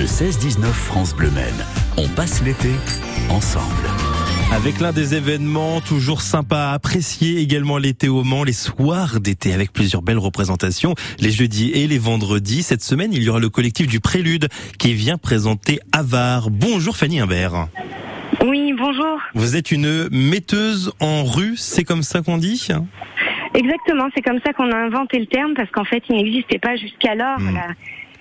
Le 16-19 France Bleu Maine. On passe l'été ensemble. Avec l'un des événements toujours sympas à apprécier également l'été au Mans, les soirs d'été avec plusieurs belles représentations, les jeudis et les vendredis. Cette semaine, il y aura le collectif du Prélude qui vient présenter Avar. Bonjour Fanny Imbert. Oui, bonjour. Vous êtes une metteuse en rue, c'est comme ça qu'on dit? Exactement, c'est comme ça qu'on a inventé le terme parce qu'en fait, il n'existait pas jusqu'alors. Hmm. La,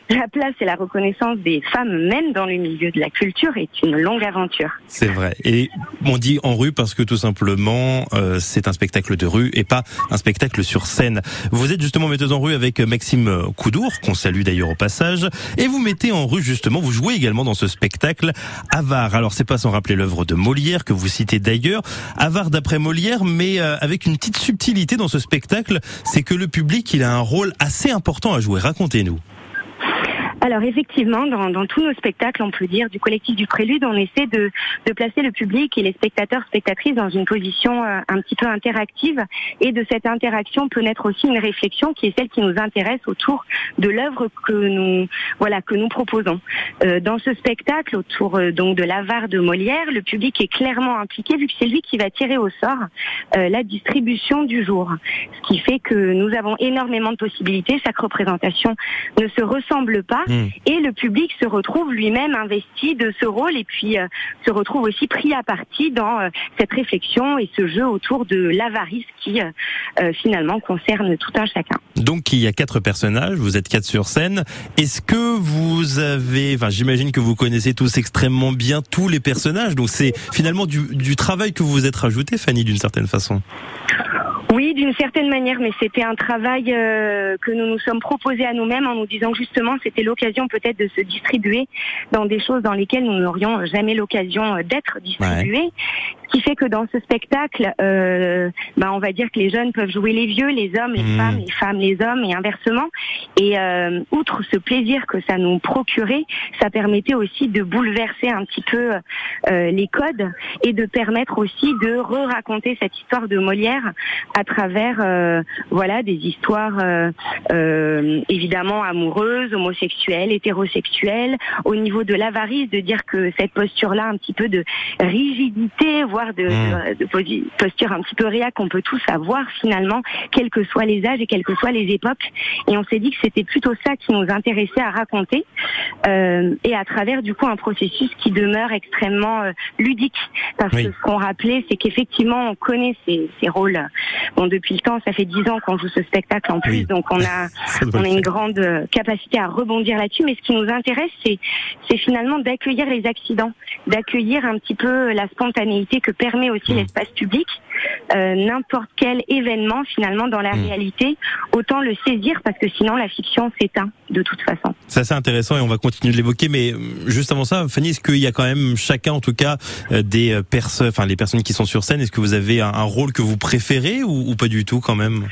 la place et la reconnaissance des femmes, même dans le milieu de la culture, est une longue aventure. C'est vrai. Et on dit en rue parce que tout simplement, euh, c'est un spectacle de rue et pas un spectacle sur scène. Vous êtes justement metteuse en rue avec Maxime Coudour, qu'on salue d'ailleurs au passage, et vous mettez en rue justement, vous jouez également dans ce spectacle Avare. Alors c'est pas sans rappeler l'œuvre de Molière que vous citez d'ailleurs. Avare d'après Molière, mais euh, avec une petite subtilité dans ce spectacle, c'est que le public, il a un rôle assez important à jouer. Racontez-nous. Alors effectivement, dans, dans, tous nos spectacles, on peut dire, du collectif du Prélude, on essaie de, de placer le public et les spectateurs, spectatrices dans une position euh, un petit peu interactive. Et de cette interaction peut naître aussi une réflexion qui est celle qui nous intéresse autour de l'œuvre que nous, voilà, que nous proposons. Euh, dans ce spectacle, autour euh, donc de l'avare de Molière, le public est clairement impliqué vu que c'est lui qui va tirer au sort euh, la distribution du jour. Ce qui fait que nous avons énormément de possibilités. Chaque représentation ne se ressemble pas. Mmh. Et le public se retrouve lui-même investi de ce rôle et puis euh, se retrouve aussi pris à partie dans euh, cette réflexion et ce jeu autour de l'avarice qui euh, finalement concerne tout un chacun. Donc il y a quatre personnages, vous êtes quatre sur scène. Est-ce que vous avez, enfin j'imagine que vous connaissez tous extrêmement bien tous les personnages, donc c'est finalement du, du travail que vous vous êtes rajouté, Fanny, d'une certaine façon. Oui, d'une certaine manière, mais c'était un travail euh, que nous nous sommes proposés à nous-mêmes en nous disant justement c'était l'occasion peut-être de se distribuer dans des choses dans lesquelles nous n'aurions jamais l'occasion euh, d'être distribués. Ce qui fait que dans ce spectacle, euh, ben on va dire que les jeunes peuvent jouer les vieux, les hommes, les Mmh. femmes, les femmes, les hommes, et inversement. Et euh, outre ce plaisir que ça nous procurait, ça permettait aussi de bouleverser un petit peu euh, les codes et de permettre aussi de re-raconter cette histoire de Molière à travers euh, voilà des histoires euh, euh, évidemment amoureuses, homosexuelles, hétérosexuelles, au niveau de l'avarice, de dire que cette posture-là, un petit peu de rigidité, voire de, Mmh. posi- posture un petit peu réac qu'on peut tous avoir finalement, quels que soient les âges et quelles que soient les époques. Et on s'est dit que c'était plutôt ça qui nous intéressait à raconter, euh, et à travers du coup un processus qui demeure extrêmement ludique, parce Oui. que ce qu'on rappelait, c'est qu'effectivement on connaît ces, ces rôles. Bon, depuis le temps, ça fait dix ans qu'on joue ce spectacle en plus, Oui. donc on a on a une grande euh, capacité à rebondir là-dessus, mais ce qui nous intéresse, c'est c'est finalement d'accueillir les accidents, d'accueillir un petit peu la spontanéité que permet aussi Mm. l'espace public. Euh, N'importe quel événement finalement dans la Mm. réalité, autant le saisir parce que sinon la fiction s'éteint de toute façon. C'est assez intéressant et on va continuer de l'évoquer. Mais euh, juste avant ça, Fanny, est-ce qu'il y a quand même chacun, en tout cas, euh, des personnes, enfin les personnes qui sont sur scène, est-ce que vous avez un, un rôle que vous préférez ou, ou pas du tout quand même?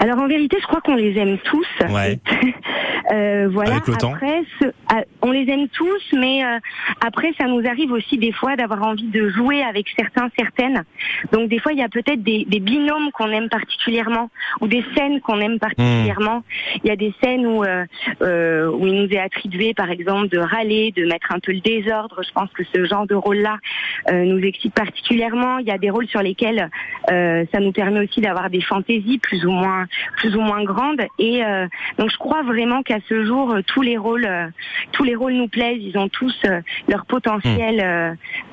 Alors en vérité, je crois qu'on les aime tous. Ouais. Euh, voilà. Avec le temps. après, on les aime tous, mais euh, après, ça nous arrive aussi des fois d'avoir envie de jouer avec certains, certaines. Donc des fois, il y a peut-être des, des binômes qu'on aime particulièrement ou des scènes qu'on aime particulièrement. Il y a des scènes où euh, euh, où il nous est attribué, par exemple, de râler, de mettre un peu le désordre. Je pense que ce genre de rôle-là euh, nous excite particulièrement. Il y a des rôles sur lesquels euh, ça nous permet aussi d'avoir des fantaisies plus ou moins plus ou moins grandes. Et euh, donc je crois vraiment qu'à ce jour, euh, tous les rôles euh, tous les rôles nous plaisent. Ils ont tous euh, leur potentiel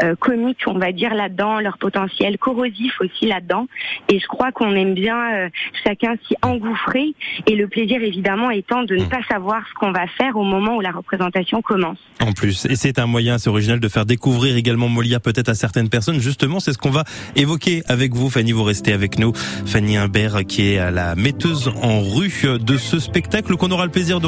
euh, comique, on va dire là-dedans, leur potentiel corrosif aussi là-dedans. Et je crois qu'on aime bien chacun s'y engouffrer. Et le plaisir évidemment étant de ne Mm. pas savoir ce qu'on va faire au moment où la représentation commence. En plus, et c'est un moyen assez original de faire découvrir également Molière peut-être à certaines personnes. Justement, c'est ce qu'on va évoquer avec vous, Fanny. Vous restez avec nous, Fanny Imbert, qui est à la metteuse en rue de ce spectacle qu'on aura le plaisir de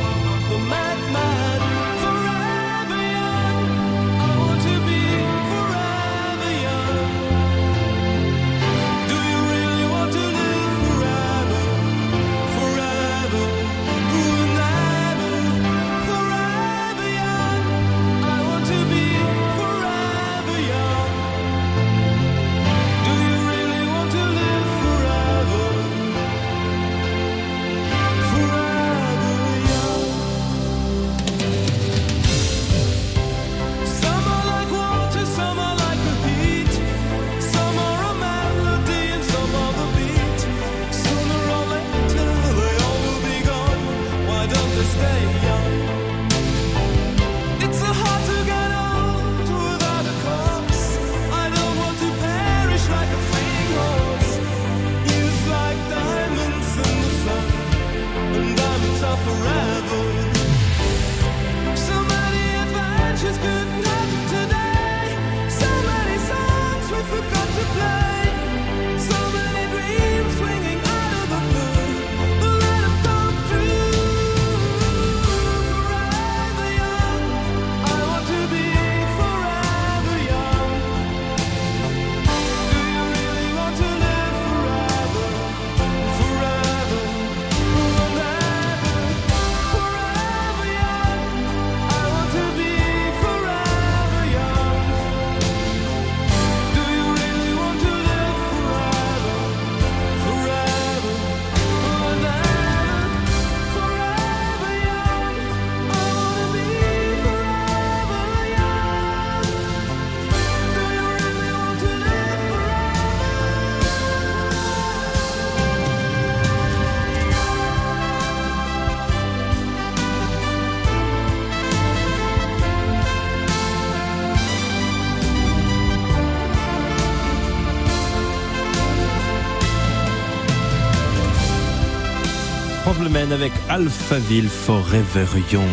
Bleu avec Alphaville Forever Young.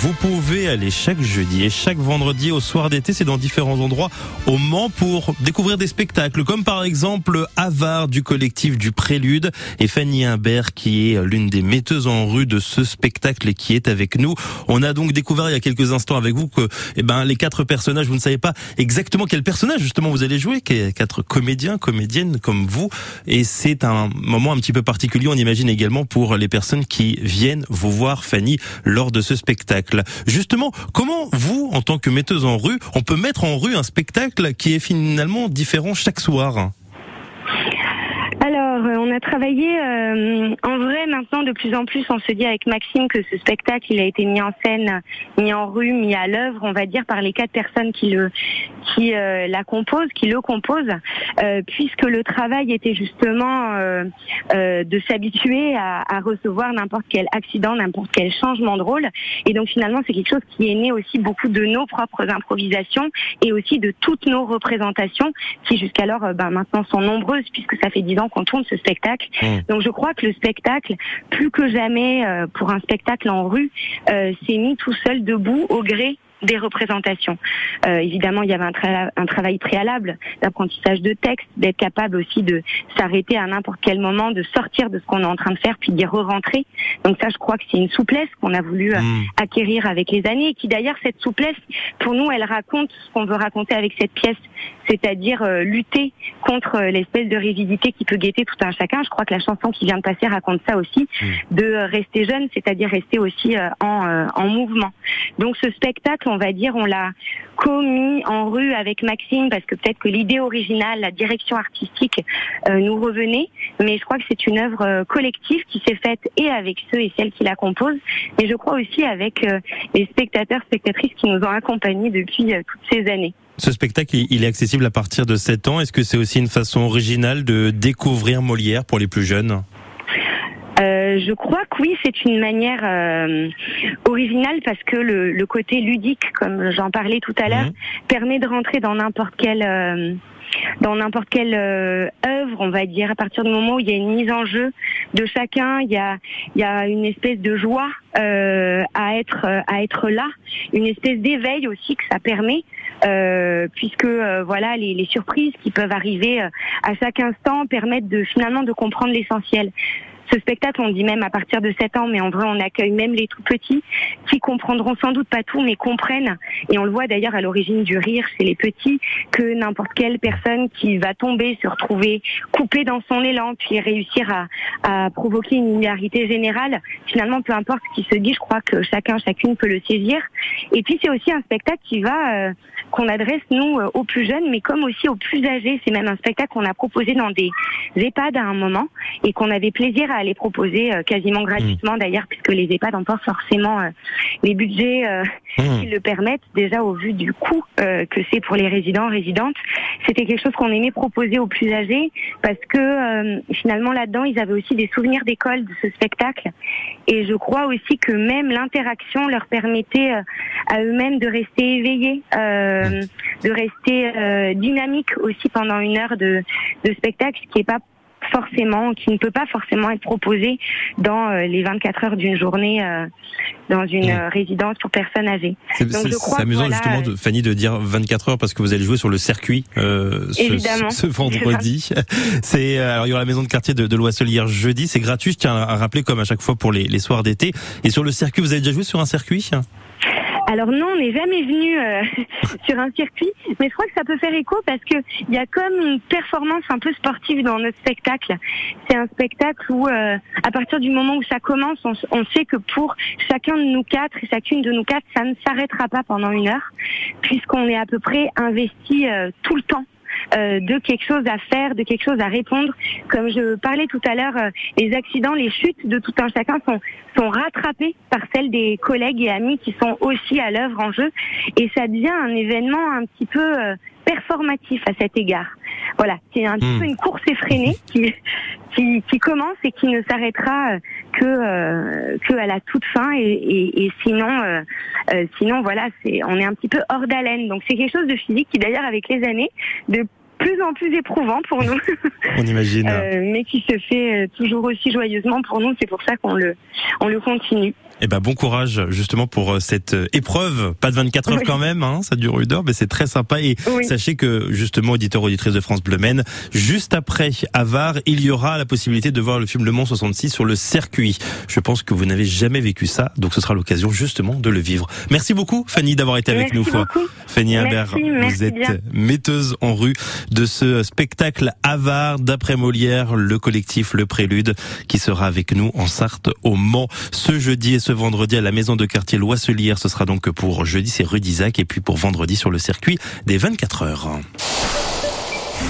Vous pouvez aller chaque jeudi et chaque vendredi au soir d'été, c'est dans différents endroits au Mans pour découvrir des spectacles, comme par exemple Avare du collectif du Prélude et Fanny Imbert qui est l'une des metteuses en rue de ce spectacle et qui est avec nous. On a donc découvert il y a quelques instants avec vous que eh ben, les quatre personnages, vous ne savez pas exactement quel personnage justement vous allez jouer, quatre comédiens, comédiennes comme vous. Et c'est un moment un petit peu particulier, on imagine également pour les personnes qui viennent vous voir, Fanny, lors de ce spectacle. Justement, comment vous, en tant que metteuse en rue, on peut mettre en rue un spectacle qui est finalement différent chaque soir? Euh, on a travaillé euh, en vrai maintenant de plus en plus. On se dit avec Maxime que ce spectacle, il a été mis en scène, mis en rue, mis à l'œuvre, on va dire par les quatre personnes qui le qui euh, la composent, qui le composent, euh, puisque le travail était justement de s'habituer à, à recevoir n'importe quel accident, n'importe quel changement de rôle. Et donc finalement, c'est quelque chose qui est né aussi beaucoup de nos propres improvisations et aussi de toutes nos représentations, qui jusqu'alors, ben, maintenant sont nombreuses, puisque ça fait dix ans qu'on tourne ce spectacle. Mmh. Donc je crois que le spectacle, plus que jamais euh, pour un spectacle en rue, euh, s'est mis tout seul debout au gré des représentations. Euh, évidemment, il y avait un, tra- un travail préalable d'apprentissage de texte, d'être capable aussi de s'arrêter à n'importe quel moment, de sortir de ce qu'on est en train de faire, puis d'y re-rentrer. Donc ça, je crois que c'est une souplesse qu'on a voulu euh, Mmh. acquérir avec les années, et qui d'ailleurs, cette souplesse, pour nous, elle raconte ce qu'on veut raconter avec cette pièce, c'est-à-dire euh, lutter contre euh, l'espèce de rigidité qui peut guetter tout un chacun. Je crois que la chanson qui vient de passer raconte ça aussi, de euh, rester jeune, c'est-à-dire rester aussi euh, en, euh, en mouvement. Donc ce spectacle, on va dire, on l'a commis en rue avec Maxime parce que peut-être que l'idée originale, la direction artistique euh, nous revenait, mais je crois que c'est une œuvre euh, collective qui s'est faite et avec ceux et celles qui la composent, et je crois aussi avec euh, les spectateurs, spectatrices qui nous ont accompagnés depuis toutes ces années. Ce spectacle, il est accessible à partir de 7 ans. Est-ce que c'est aussi une façon originale de découvrir Molière pour les plus jeunes? Euh, je crois que oui, c'est une manière euh, originale parce que le, le côté ludique, comme j'en parlais tout à l'heure, Mhm. permet de rentrer dans n'importe quelle euh, dans n'importe quelle euh, œuvre, on va dire, à partir du moment où il y a une mise en jeu de chacun, il y a il y a une espèce de joie euh, à être à être là, une espèce d'éveil aussi que ça permet. euh, puisque euh, voilà les, les surprises qui peuvent arriver euh, à chaque instant permettent de finalement de comprendre l'essentiel. Ce spectacle, on dit même à partir de 7 ans, mais en vrai, on accueille même les tout petits qui comprendront sans doute pas tout, mais comprennent. Et on le voit d'ailleurs à l'origine du rire chez les petits, que n'importe quelle personne qui va tomber, se retrouver coupée dans son élan, puis réussir à, à provoquer une hilarité générale, finalement, peu importe ce qui se dit, je crois que chacun, chacune peut le saisir. Et puis, c'est aussi un spectacle qui va, euh, qu'on adresse, nous, euh, aux plus jeunes, mais comme aussi aux plus âgés. C'est même un spectacle qu'on a proposé dans des EHPAD à un moment et qu'on avait plaisir à les proposer euh, quasiment gratuitement d'ailleurs, puisque les EHPAD n'ont pas forcément euh, les budgets euh, Mmh. qui le permettent, déjà au vu du coût que c'est pour les résidents, résidentes. C'était quelque chose qu'on aimait proposer aux plus âgés parce que finalement là-dedans, ils avaient aussi des souvenirs d'école de ce spectacle. Et je crois aussi que même l'interaction leur permettait à eux-mêmes de rester éveillés, euh, de rester euh, dynamiques aussi pendant une heure de, de spectacle, ce qui est pas forcément, qui ne peut pas forcément être proposé dans euh, les 24 heures d'une journée euh, dans une euh, résidence pour personnes âgées. C'est amusant voilà, justement, de, Fanny, de dire 24 heures parce que vous allez jouer sur le circuit euh, ce, ce vendredi. C'est alors il y aura la maison de quartier de, de l'Oisselière jeudi. C'est gratuit. Je tiens à rappeler comme à chaque fois pour les, les soirs d'été. Et sur le circuit, vous avez déjà joué sur un circuit? Alors non, on n'est jamais venu euh, sur un circuit, mais je crois que ça peut faire écho parce que il y a comme une performance un peu sportive dans notre spectacle. C'est un spectacle où, euh, à partir du moment où ça commence, on sait que pour chacun de nous quatre et chacune de nous quatre, ça ne s'arrêtera pas pendant une heure, puisqu'on est à peu près investi euh, tout le temps. Euh, de quelque chose à faire, de quelque chose à répondre. Comme je parlais tout à l'heure, euh, les accidents, les chutes de tout un chacun sont, sont rattrapés par celles des collègues et amis qui sont aussi à l'œuvre en jeu. Et ça devient un événement un petit peu euh, performatif à cet égard. Voilà, c'est un petit Hmm. peu une course effrénée qui, qui, qui commence et qui ne s'arrêtera euh, que, euh, que à la toute fin. Et, et, et sinon, euh, euh, sinon voilà, c'est on est un petit peu hors d'haleine. Donc c'est quelque chose de physique qui d'ailleurs avec les années de plus en plus éprouvant pour nous, On imagine. euh, mais qui se fait euh, toujours aussi joyeusement pour nous. C'est pour ça qu'on le, on le continue. Eh ben bon courage justement pour euh, cette euh, épreuve. Pas de 24 heures Oui. quand même, hein, ça dure une heure, mais c'est très sympa. Et Oui. sachez que justement, auditeur auditrice de France Bleu Maine, juste après Avar, il y aura la possibilité de voir le film Le Mans 66 sur le circuit. Je pense que vous n'avez jamais vécu ça, donc ce sera l'occasion justement de le vivre. Merci beaucoup Fanny d'avoir été avec Merci nous. beaucoup. Fanny Imbert, vous êtes bien. metteuse en rue de ce spectacle Avare d'après Molière, le collectif Le Prélude, qui sera avec nous en Sarthe au Mans ce jeudi et vendredi à la maison de quartier Loisselière. Ce sera donc pour jeudi, c'est rue d'Isaac et puis pour vendredi sur le circuit des 24 heures.